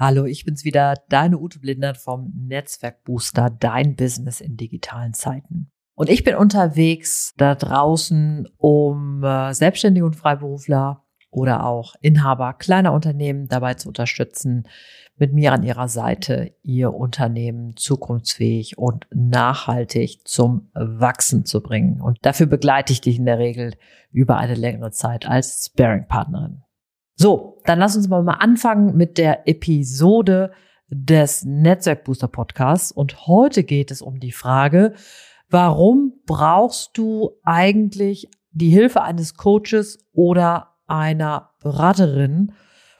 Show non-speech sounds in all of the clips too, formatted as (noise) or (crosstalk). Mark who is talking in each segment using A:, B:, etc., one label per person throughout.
A: Hallo, ich bin's wieder, deine Ute Blindert vom Netzwerkbooster, dein Business in digitalen Zeiten. Und ich bin unterwegs da draußen, um äh, Selbstständige und Freiberufler oder auch Inhaber kleiner Unternehmen dabei zu unterstützen, mit mir an ihrer Seite ihr Unternehmen zukunftsfähig und nachhaltig zum Wachsen zu bringen. Und dafür begleite ich dich in der Regel über eine längere Zeit als Sparing-Partnerin. So, dann lass uns mal anfangen mit der Episode des Netzwerkbooster Podcasts. Und heute geht es um die Frage, warum brauchst du eigentlich die Hilfe eines Coaches oder einer Beraterin?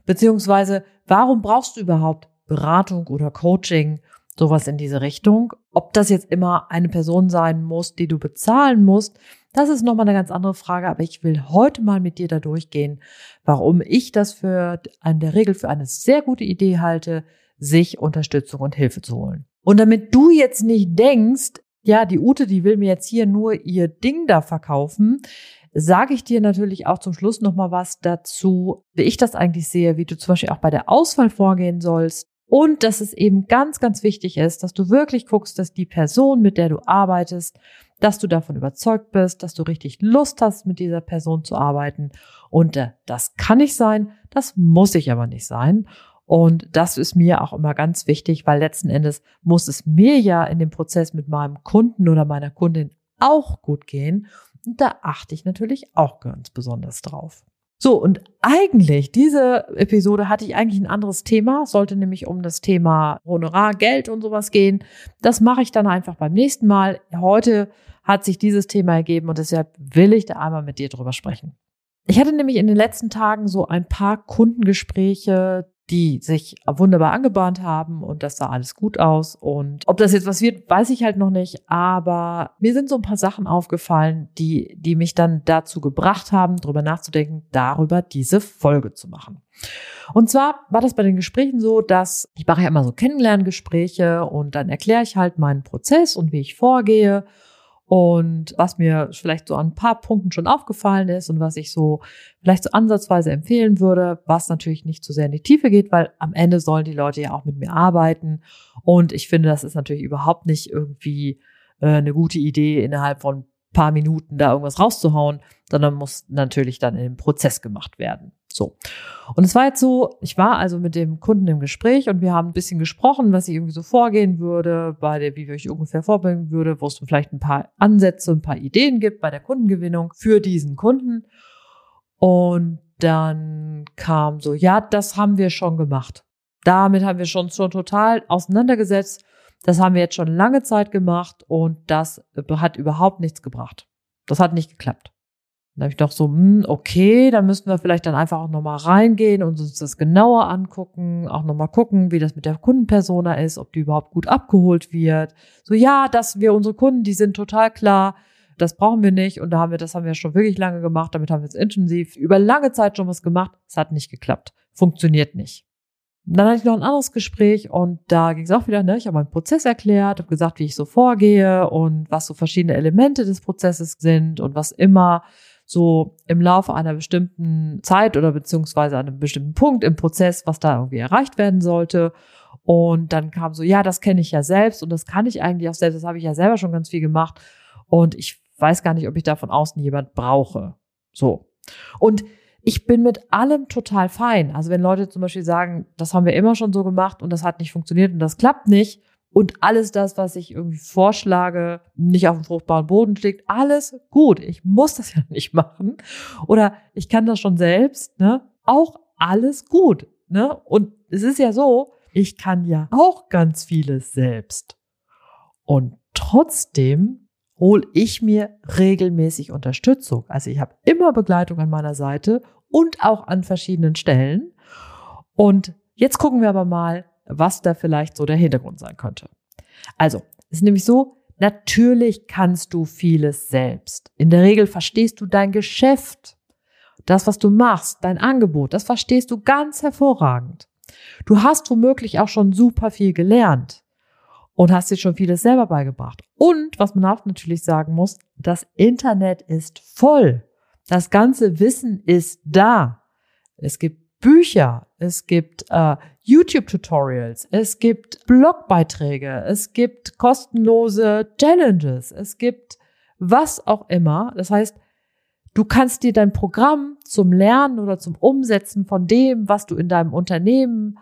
A: Beziehungsweise, warum brauchst du überhaupt Beratung oder Coaching? Sowas in diese Richtung. Ob das jetzt immer eine Person sein muss, die du bezahlen musst, das ist nochmal eine ganz andere Frage, aber ich will heute mal mit dir da durchgehen, warum ich das für in der Regel für eine sehr gute Idee halte, sich Unterstützung und Hilfe zu holen. Und damit du jetzt nicht denkst, ja, die Ute, die will mir jetzt hier nur ihr Ding da verkaufen, sage ich dir natürlich auch zum Schluss nochmal was dazu, wie ich das eigentlich sehe, wie du zum Beispiel auch bei der Auswahl vorgehen sollst. Und dass es eben ganz, ganz wichtig ist, dass du wirklich guckst, dass die Person, mit der du arbeitest, dass du davon überzeugt bist, dass du richtig Lust hast, mit dieser Person zu arbeiten. Und äh, das kann nicht sein, das muss ich aber nicht sein. Und das ist mir auch immer ganz wichtig, weil letzten Endes muss es mir ja in dem Prozess mit meinem Kunden oder meiner Kundin auch gut gehen. Und da achte ich natürlich auch ganz besonders drauf. So, und eigentlich, diese Episode hatte ich eigentlich ein anderes Thema, sollte nämlich um das Thema Honorar, Geld und sowas gehen. Das mache ich dann einfach beim nächsten Mal. Heute hat sich dieses Thema ergeben und deshalb will ich da einmal mit dir drüber sprechen. Ich hatte nämlich in den letzten Tagen so ein paar Kundengespräche, die sich wunderbar angebahnt haben und das sah alles gut aus. Und ob das jetzt was wird, weiß ich halt noch nicht. Aber mir sind so ein paar Sachen aufgefallen, die, die mich dann dazu gebracht haben, darüber nachzudenken, darüber diese Folge zu machen. Und zwar war das bei den Gesprächen so, dass ich mache ja immer so Kennenlerngespräche und dann erkläre ich halt meinen Prozess und wie ich vorgehe. Und was mir vielleicht so an ein paar Punkten schon aufgefallen ist und was ich so vielleicht so ansatzweise empfehlen würde, was natürlich nicht zu sehr in die Tiefe geht, weil am Ende sollen die Leute ja auch mit mir arbeiten. Und ich finde, das ist natürlich überhaupt nicht irgendwie äh, eine gute Idee innerhalb von paar Minuten da irgendwas rauszuhauen, sondern muss natürlich dann in den Prozess gemacht werden. So. Und es war jetzt so, ich war also mit dem Kunden im Gespräch und wir haben ein bisschen gesprochen, was ich irgendwie so vorgehen würde, bei der, wie ich ungefähr vorbringen würde, wo es vielleicht ein paar Ansätze, ein paar Ideen gibt bei der Kundengewinnung für diesen Kunden. Und dann kam so, ja, das haben wir schon gemacht. Damit haben wir schon, schon total auseinandergesetzt. Das haben wir jetzt schon lange Zeit gemacht und das hat überhaupt nichts gebracht. Das hat nicht geklappt. Dann habe ich doch so, hm, okay, dann müssten wir vielleicht dann einfach auch nochmal reingehen und uns das genauer angucken, auch nochmal gucken, wie das mit der Kundenpersona ist, ob die überhaupt gut abgeholt wird. So, ja, dass wir unsere Kunden, die sind total klar, das brauchen wir nicht und da haben wir, das haben wir schon wirklich lange gemacht, damit haben wir jetzt intensiv über lange Zeit schon was gemacht. Es hat nicht geklappt. Funktioniert nicht. Dann hatte ich noch ein anderes Gespräch und da ging es auch wieder, ne, ich habe meinen Prozess erklärt, habe gesagt, wie ich so vorgehe und was so verschiedene Elemente des Prozesses sind und was immer so im Laufe einer bestimmten Zeit oder beziehungsweise einem bestimmten Punkt im Prozess, was da irgendwie erreicht werden sollte. Und dann kam so, ja, das kenne ich ja selbst und das kann ich eigentlich auch selbst, das habe ich ja selber schon ganz viel gemacht und ich weiß gar nicht, ob ich da von außen jemand brauche. So. Und ich bin mit allem total fein. Also wenn Leute zum Beispiel sagen, das haben wir immer schon so gemacht und das hat nicht funktioniert und das klappt nicht und alles das, was ich irgendwie vorschlage, nicht auf dem fruchtbaren Boden liegt, alles gut. Ich muss das (laughs) ja nicht machen. Oder ich kann das schon selbst, ne? Auch alles gut, ne? Und es ist ja so, ich kann ja auch ganz vieles selbst. Und trotzdem hole ich mir regelmäßig Unterstützung. Also ich habe immer Begleitung an meiner Seite und auch an verschiedenen Stellen. Und jetzt gucken wir aber mal, was da vielleicht so der Hintergrund sein könnte. Also, es ist nämlich so, natürlich kannst du vieles selbst. In der Regel verstehst du dein Geschäft, das, was du machst, dein Angebot, das verstehst du ganz hervorragend. Du hast womöglich auch schon super viel gelernt und hast dir schon vieles selber beigebracht. Und was man auch natürlich sagen muss, das Internet ist voll. Das ganze Wissen ist da. Es gibt Bücher, es gibt äh, YouTube-Tutorials, es gibt Blogbeiträge, es gibt kostenlose Challenges, es gibt was auch immer. Das heißt, du kannst dir dein Programm zum Lernen oder zum Umsetzen von dem, was du in deinem Unternehmen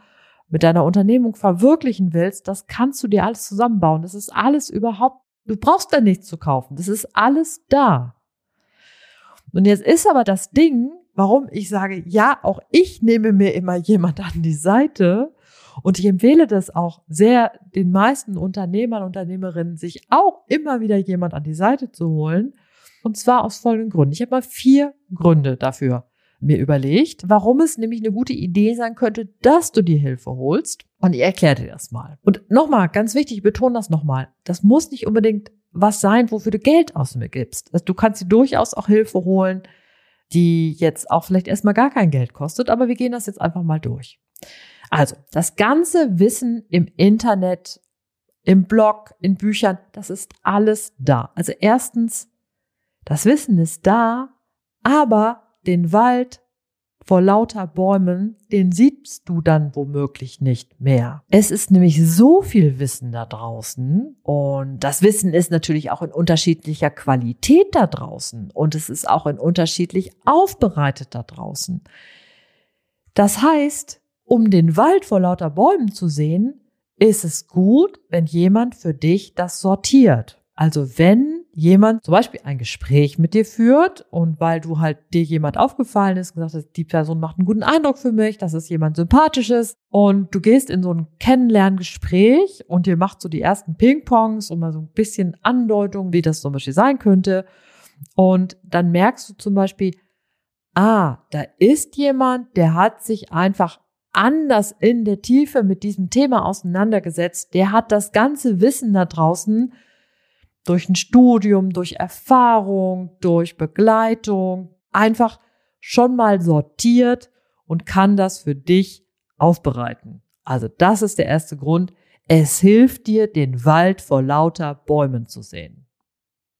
A: mit deiner Unternehmung verwirklichen willst, das kannst du dir alles zusammenbauen. Das ist alles überhaupt, du brauchst da nichts zu kaufen. Das ist alles da. Und jetzt ist aber das Ding, warum ich sage, ja, auch ich nehme mir immer jemand an die Seite. Und ich empfehle das auch sehr den meisten Unternehmern, Unternehmerinnen, sich auch immer wieder jemand an die Seite zu holen. Und zwar aus folgenden Gründen. Ich habe mal vier Gründe dafür mir überlegt, warum es nämlich eine gute Idee sein könnte, dass du dir Hilfe holst. Und ich erkläre dir das mal. Und nochmal, ganz wichtig, ich betone das nochmal. Das muss nicht unbedingt was sein, wofür du Geld aus mir gibst. Also du kannst dir durchaus auch Hilfe holen, die jetzt auch vielleicht erstmal gar kein Geld kostet, aber wir gehen das jetzt einfach mal durch. Also, das ganze Wissen im Internet, im Blog, in Büchern, das ist alles da. Also erstens, das Wissen ist da, aber den Wald vor lauter Bäumen, den siehst du dann womöglich nicht mehr. Es ist nämlich so viel Wissen da draußen und das Wissen ist natürlich auch in unterschiedlicher Qualität da draußen und es ist auch in unterschiedlich aufbereitet da draußen. Das heißt, um den Wald vor lauter Bäumen zu sehen, ist es gut, wenn jemand für dich das sortiert. Also wenn jemand zum Beispiel ein Gespräch mit dir führt und weil du halt dir jemand aufgefallen ist, gesagt hast, die Person macht einen guten Eindruck für mich, das ist jemand sympathisches und du gehst in so ein Kennenlerngespräch und ihr macht so die ersten Ping-Pongs und mal so ein bisschen Andeutung, wie das zum Beispiel sein könnte und dann merkst du zum Beispiel, ah, da ist jemand, der hat sich einfach anders in der Tiefe mit diesem Thema auseinandergesetzt, der hat das ganze Wissen da draußen, durch ein Studium, durch Erfahrung, durch Begleitung einfach schon mal sortiert und kann das für dich aufbereiten. Also das ist der erste Grund. Es hilft dir, den Wald vor lauter Bäumen zu sehen.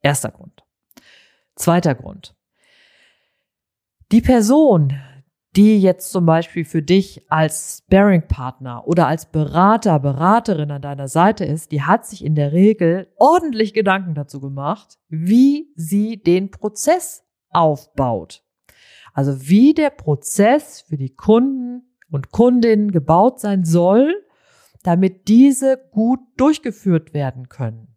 A: Erster Grund. Zweiter Grund. Die Person, die jetzt zum Beispiel für dich als Sparing-Partner oder als Berater, Beraterin an deiner Seite ist, die hat sich in der Regel ordentlich Gedanken dazu gemacht, wie sie den Prozess aufbaut. Also wie der Prozess für die Kunden und Kundinnen gebaut sein soll, damit diese gut durchgeführt werden können.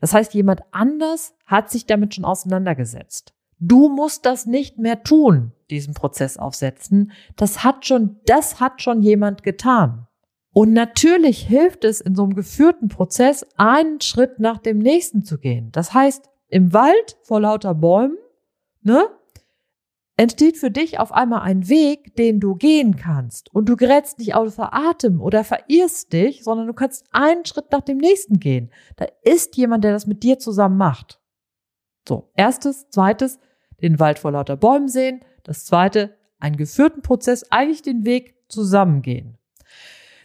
A: Das heißt, jemand anders hat sich damit schon auseinandergesetzt. Du musst das nicht mehr tun, diesen Prozess aufsetzen. Das hat schon, das hat schon jemand getan. Und natürlich hilft es in so einem geführten Prozess, einen Schritt nach dem nächsten zu gehen. Das heißt, im Wald vor lauter Bäumen, ne, entsteht für dich auf einmal ein Weg, den du gehen kannst. Und du gerätst nicht außer Atem oder verirrst dich, sondern du kannst einen Schritt nach dem nächsten gehen. Da ist jemand, der das mit dir zusammen macht. So, erstes, zweites, den Wald vor lauter Bäumen sehen. Das zweite, einen geführten Prozess, eigentlich den Weg zusammengehen.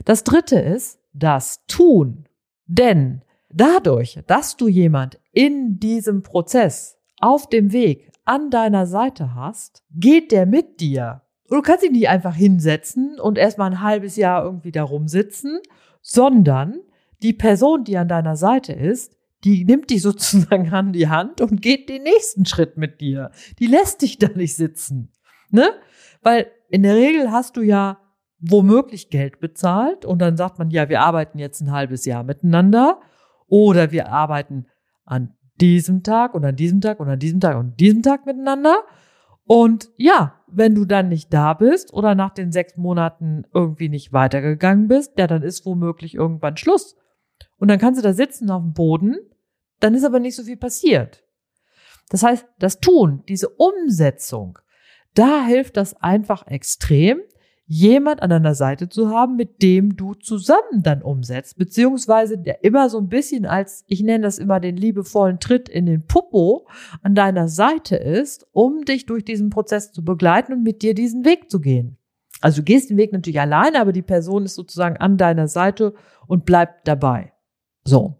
A: Das dritte ist das Tun. Denn dadurch, dass du jemand in diesem Prozess auf dem Weg an deiner Seite hast, geht der mit dir. Und du kannst ihn nicht einfach hinsetzen und erstmal ein halbes Jahr irgendwie da rumsitzen, sondern die Person, die an deiner Seite ist, die nimmt dich sozusagen an die Hand und geht den nächsten Schritt mit dir. Die lässt dich da nicht sitzen. Ne? Weil in der Regel hast du ja womöglich Geld bezahlt und dann sagt man, ja, wir arbeiten jetzt ein halbes Jahr miteinander oder wir arbeiten an diesem Tag und an diesem Tag und an diesem Tag und diesem Tag miteinander. Und ja, wenn du dann nicht da bist oder nach den sechs Monaten irgendwie nicht weitergegangen bist, ja, dann ist womöglich irgendwann Schluss. Und dann kannst du da sitzen auf dem Boden dann ist aber nicht so viel passiert. Das heißt, das Tun, diese Umsetzung, da hilft das einfach extrem, jemand an deiner Seite zu haben, mit dem du zusammen dann umsetzt, beziehungsweise der immer so ein bisschen als, ich nenne das immer den liebevollen Tritt in den Popo an deiner Seite ist, um dich durch diesen Prozess zu begleiten und mit dir diesen Weg zu gehen. Also du gehst den Weg natürlich alleine, aber die Person ist sozusagen an deiner Seite und bleibt dabei. So.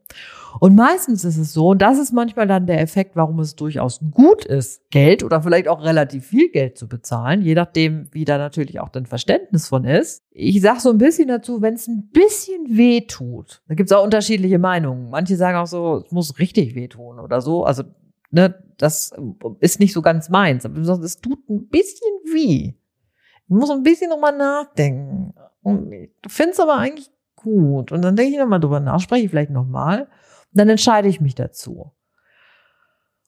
A: Und meistens ist es so, und das ist manchmal dann der Effekt, warum es durchaus gut ist, Geld oder vielleicht auch relativ viel Geld zu bezahlen, je nachdem, wie da natürlich auch dein Verständnis von ist. Ich sag so ein bisschen dazu, wenn es ein bisschen weh tut, da gibt es auch unterschiedliche Meinungen. Manche sagen auch so, es muss richtig wehtun oder so. Also, ne, das ist nicht so ganz meins. Aber es tut ein bisschen weh. Ich muss ein bisschen nochmal nachdenken. Und ich finde es aber eigentlich gut. Und dann denke ich nochmal drüber nach, spreche ich vielleicht nochmal. Und dann entscheide ich mich dazu.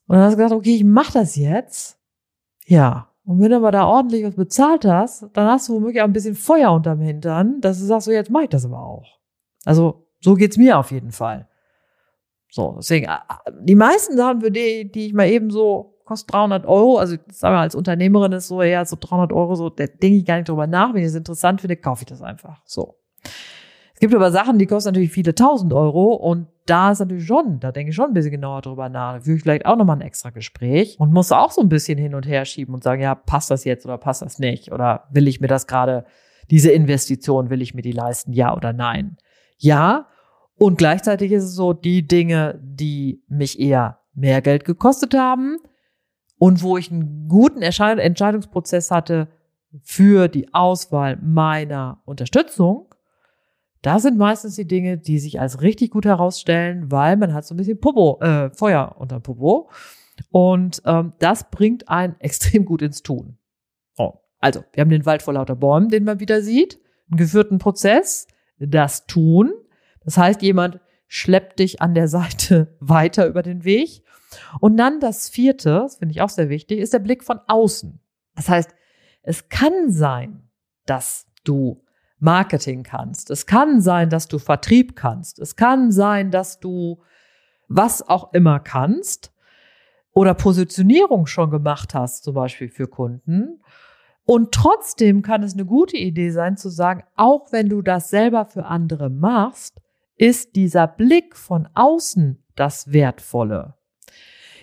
A: Und dann hast du gesagt, okay, ich mache das jetzt. Ja. Und wenn du aber da ordentlich was bezahlt hast, dann hast du womöglich auch ein bisschen Feuer unterm Hintern, dass du sagst, so jetzt mache ich das aber auch. Also so geht's mir auf jeden Fall. So, deswegen, äh, die meisten Sachen, für die, die ich mal eben so, kostet 300 Euro, also sagen wir als Unternehmerin ist so, ja, so 300 Euro, so, da denke ich gar nicht drüber nach, wenn ich es interessant finde, kaufe ich das einfach. So. Es gibt aber Sachen, die kosten natürlich viele tausend Euro und da ist natürlich schon, da denke ich schon ein bisschen genauer drüber nach. Da führe ich vielleicht auch nochmal ein extra Gespräch und muss auch so ein bisschen hin und her schieben und sagen, ja, passt das jetzt oder passt das nicht? Oder will ich mir das gerade, diese Investition, will ich mir die leisten? Ja oder nein? Ja. Und gleichzeitig ist es so, die Dinge, die mich eher mehr Geld gekostet haben und wo ich einen guten Entscheidungsprozess hatte für die Auswahl meiner Unterstützung, da sind meistens die Dinge, die sich als richtig gut herausstellen, weil man hat so ein bisschen Popo, äh, Feuer unter Popo. Und ähm, das bringt einen (laughs) extrem gut ins Tun. Oh. Also, wir haben den Wald vor lauter Bäumen, den man wieder sieht, einen geführten Prozess, das Tun. Das heißt, jemand schleppt dich an der (laughs) Seite weiter über den Weg. Und dann das vierte, das finde ich auch sehr wichtig, ist der Blick von außen. Das heißt, es kann sein, dass du Marketing kannst. Es kann sein, dass du Vertrieb kannst. Es kann sein, dass du was auch immer kannst oder Positionierung schon gemacht hast, zum Beispiel für Kunden. Und trotzdem kann es eine gute Idee sein zu sagen, auch wenn du das selber für andere machst, ist dieser Blick von außen das Wertvolle.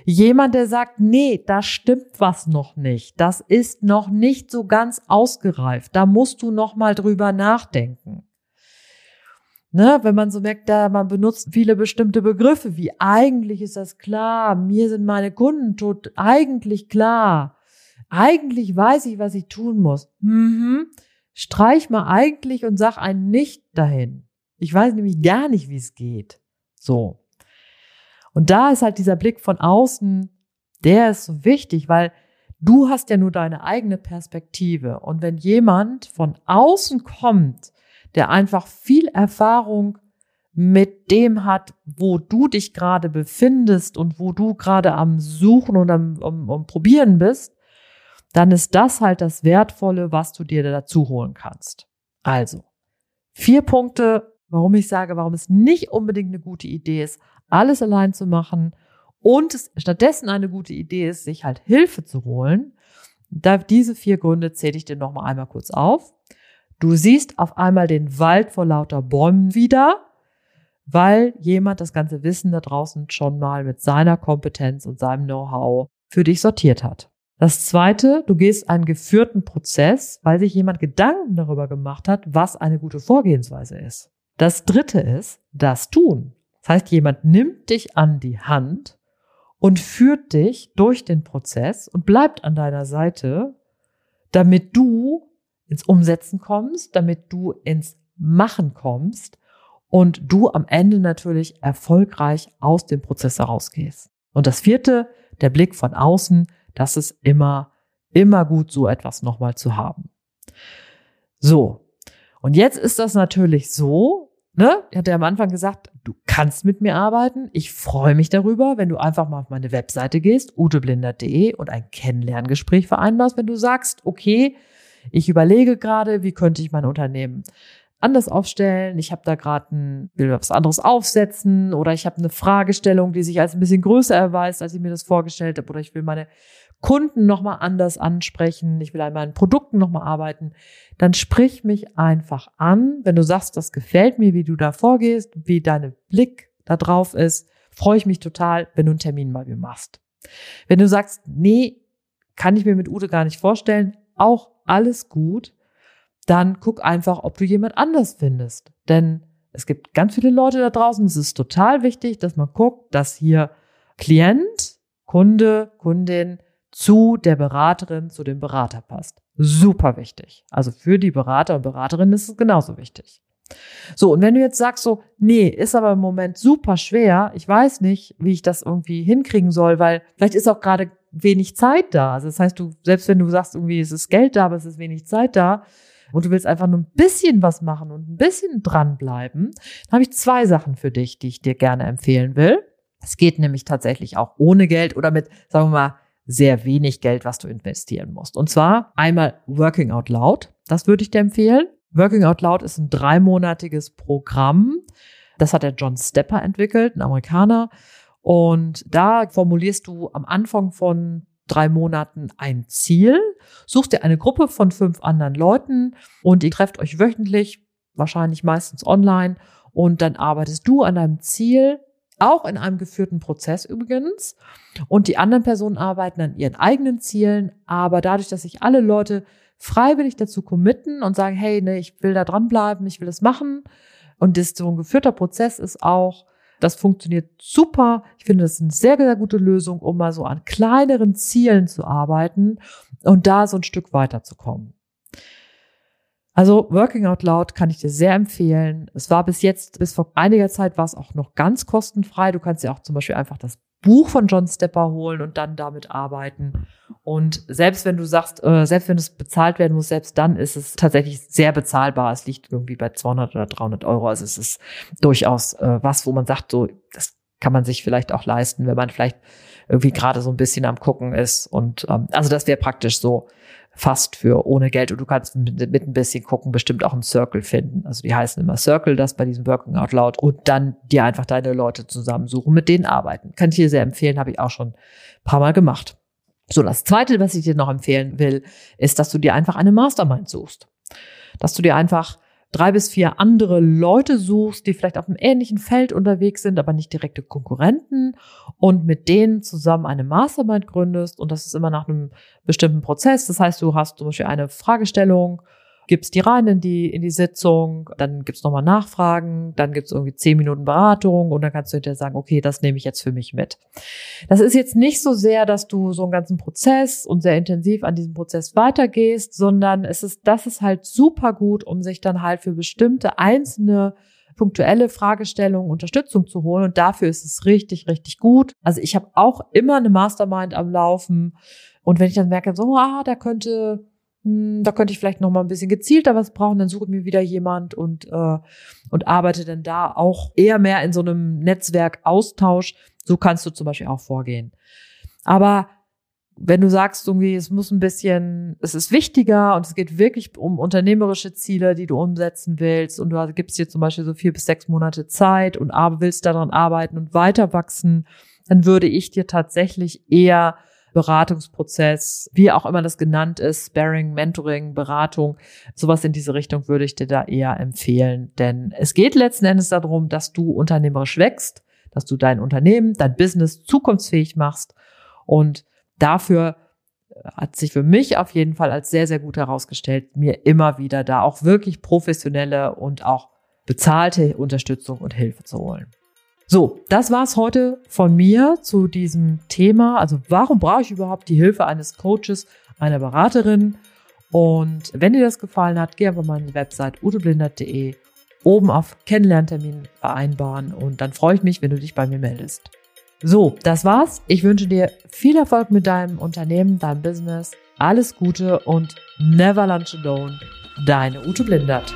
A: Jemand, der sagt, nee, da stimmt was noch nicht. Das ist noch nicht so ganz ausgereift. Da musst du noch mal drüber nachdenken. Ne, wenn man so merkt, da man benutzt viele bestimmte Begriffe, wie eigentlich ist das klar, mir sind meine Kunden tot, eigentlich klar. eigentlich weiß ich, was ich tun muss. Mhm. Streich mal eigentlich und sag ein Nicht dahin. Ich weiß nämlich gar nicht, wie es geht. So. Und da ist halt dieser Blick von außen, der ist so wichtig, weil du hast ja nur deine eigene Perspektive. Und wenn jemand von außen kommt, der einfach viel Erfahrung mit dem hat, wo du dich gerade befindest und wo du gerade am Suchen und am, am, am Probieren bist, dann ist das halt das Wertvolle, was du dir dazu holen kannst. Also, vier Punkte, warum ich sage, warum es nicht unbedingt eine gute Idee ist, alles allein zu machen und es stattdessen eine gute Idee ist, sich halt Hilfe zu holen. Da diese vier Gründe zähle ich dir nochmal einmal kurz auf. Du siehst auf einmal den Wald vor lauter Bäumen wieder, weil jemand das ganze Wissen da draußen schon mal mit seiner Kompetenz und seinem Know-how für dich sortiert hat. Das zweite, du gehst einen geführten Prozess, weil sich jemand Gedanken darüber gemacht hat, was eine gute Vorgehensweise ist. Das dritte ist das Tun. Das heißt, jemand nimmt dich an die Hand und führt dich durch den Prozess und bleibt an deiner Seite, damit du ins Umsetzen kommst, damit du ins Machen kommst und du am Ende natürlich erfolgreich aus dem Prozess herausgehst. Und das vierte, der Blick von außen, das ist immer, immer gut, so etwas nochmal zu haben. So. Und jetzt ist das natürlich so, ne? Ich hatte am Anfang gesagt, du kannst mit mir arbeiten. Ich freue mich darüber, wenn du einfach mal auf meine Webseite gehst, uteblinder.de und ein Kennenlerngespräch vereinbarst, wenn du sagst, okay, ich überlege gerade, wie könnte ich mein Unternehmen anders aufstellen. Ich habe da gerade ein, will was anderes aufsetzen oder ich habe eine Fragestellung, die sich als ein bisschen größer erweist, als ich mir das vorgestellt habe oder ich will meine Kunden nochmal anders ansprechen, ich will an meinen Produkten nochmal arbeiten, dann sprich mich einfach an. Wenn du sagst, das gefällt mir, wie du da vorgehst, wie deine Blick da drauf ist, freue ich mich total, wenn du einen Termin bei mir machst. Wenn du sagst, nee, kann ich mir mit Ute gar nicht vorstellen, auch alles gut, dann guck einfach, ob du jemand anders findest. Denn es gibt ganz viele Leute da draußen. Es ist total wichtig, dass man guckt, dass hier Klient, Kunde, Kundin zu der Beraterin, zu dem Berater passt. Super wichtig. Also für die Berater und Beraterin ist es genauso wichtig. So, und wenn du jetzt sagst so, nee, ist aber im Moment super schwer, ich weiß nicht, wie ich das irgendwie hinkriegen soll, weil vielleicht ist auch gerade wenig Zeit da. Also das heißt, du, selbst wenn du sagst, irgendwie es ist Geld da, aber es ist wenig Zeit da, und du willst einfach nur ein bisschen was machen und ein bisschen dranbleiben, dann habe ich zwei Sachen für dich, die ich dir gerne empfehlen will. Es geht nämlich tatsächlich auch ohne Geld oder mit, sagen wir mal, sehr wenig Geld, was du investieren musst. Und zwar einmal Working Out Loud. Das würde ich dir empfehlen. Working Out Loud ist ein dreimonatiges Programm. Das hat der John Stepper entwickelt, ein Amerikaner. Und da formulierst du am Anfang von drei Monaten ein Ziel, suchst dir eine Gruppe von fünf anderen Leuten und ihr trefft euch wöchentlich, wahrscheinlich meistens online und dann arbeitest du an deinem Ziel, auch in einem geführten Prozess übrigens. Und die anderen Personen arbeiten an ihren eigenen Zielen, aber dadurch, dass sich alle Leute freiwillig dazu committen und sagen, hey, ne, ich will da dranbleiben, ich will es machen. Und das so ein geführter Prozess ist auch, das funktioniert super. Ich finde, das ist eine sehr, sehr gute Lösung, um mal so an kleineren Zielen zu arbeiten und da so ein Stück weiterzukommen. Also Working Out Loud kann ich dir sehr empfehlen. Es war bis jetzt, bis vor einiger Zeit war es auch noch ganz kostenfrei. Du kannst ja auch zum Beispiel einfach das Buch von John Stepper holen und dann damit arbeiten. Und selbst wenn du sagst, äh, selbst wenn es bezahlt werden muss, selbst dann ist es tatsächlich sehr bezahlbar. Es liegt irgendwie bei 200 oder 300 Euro. Also es ist durchaus äh, was, wo man sagt, so, das kann man sich vielleicht auch leisten, wenn man vielleicht irgendwie gerade so ein bisschen am gucken ist. Und ähm, also das wäre praktisch so fast für ohne Geld. Und du kannst mit, mit ein bisschen gucken, bestimmt auch einen Circle finden. Also die heißen immer Circle, das bei diesem Working Out Loud. Und dann dir einfach deine Leute zusammensuchen, mit denen arbeiten. Kann ich dir sehr empfehlen, habe ich auch schon ein paar Mal gemacht. So, das zweite, was ich dir noch empfehlen will, ist, dass du dir einfach eine Mastermind suchst. Dass du dir einfach drei bis vier andere Leute suchst, die vielleicht auf einem ähnlichen Feld unterwegs sind, aber nicht direkte Konkurrenten und mit denen zusammen eine Mastermind gründest und das ist immer nach einem bestimmten Prozess. Das heißt, du hast zum Beispiel eine Fragestellung, gibst die rein in die, in die Sitzung, dann gibt's nochmal Nachfragen, dann gibt's irgendwie zehn Minuten Beratung und dann kannst du hinterher sagen, okay, das nehme ich jetzt für mich mit. Das ist jetzt nicht so sehr, dass du so einen ganzen Prozess und sehr intensiv an diesem Prozess weitergehst, sondern es ist, das ist halt super gut, um sich dann halt für bestimmte einzelne punktuelle Fragestellungen Unterstützung zu holen. Und dafür ist es richtig, richtig gut. Also ich habe auch immer eine Mastermind am Laufen. Und wenn ich dann merke, so, ah, da könnte, da könnte ich vielleicht noch mal ein bisschen gezielter was brauchen, dann suche ich mir wieder jemand und, äh, und arbeite dann da auch eher mehr in so einem Netzwerkaustausch. So kannst du zum Beispiel auch vorgehen. Aber wenn du sagst, irgendwie, es muss ein bisschen, es ist wichtiger und es geht wirklich um unternehmerische Ziele, die du umsetzen willst und du gibst dir zum Beispiel so vier bis sechs Monate Zeit und willst daran arbeiten und weiter wachsen, dann würde ich dir tatsächlich eher Beratungsprozess, wie auch immer das genannt ist, Sparing, Mentoring, Beratung, sowas in diese Richtung würde ich dir da eher empfehlen. Denn es geht letzten Endes darum, dass du unternehmerisch wächst, dass du dein Unternehmen, dein Business zukunftsfähig machst und dafür hat sich für mich auf jeden Fall als sehr, sehr gut herausgestellt, mir immer wieder da auch wirklich professionelle und auch bezahlte Unterstützung und Hilfe zu holen. So, das war's heute von mir zu diesem Thema. Also warum brauche ich überhaupt die Hilfe eines Coaches, einer Beraterin? Und wenn dir das gefallen hat, geh einfach mal in die Website uteblindert.de, oben auf Kennenlerntermin vereinbaren und dann freue ich mich, wenn du dich bei mir meldest. So, das war's. Ich wünsche dir viel Erfolg mit deinem Unternehmen, deinem Business. Alles Gute und never lunch alone. Deine Ute Blindert.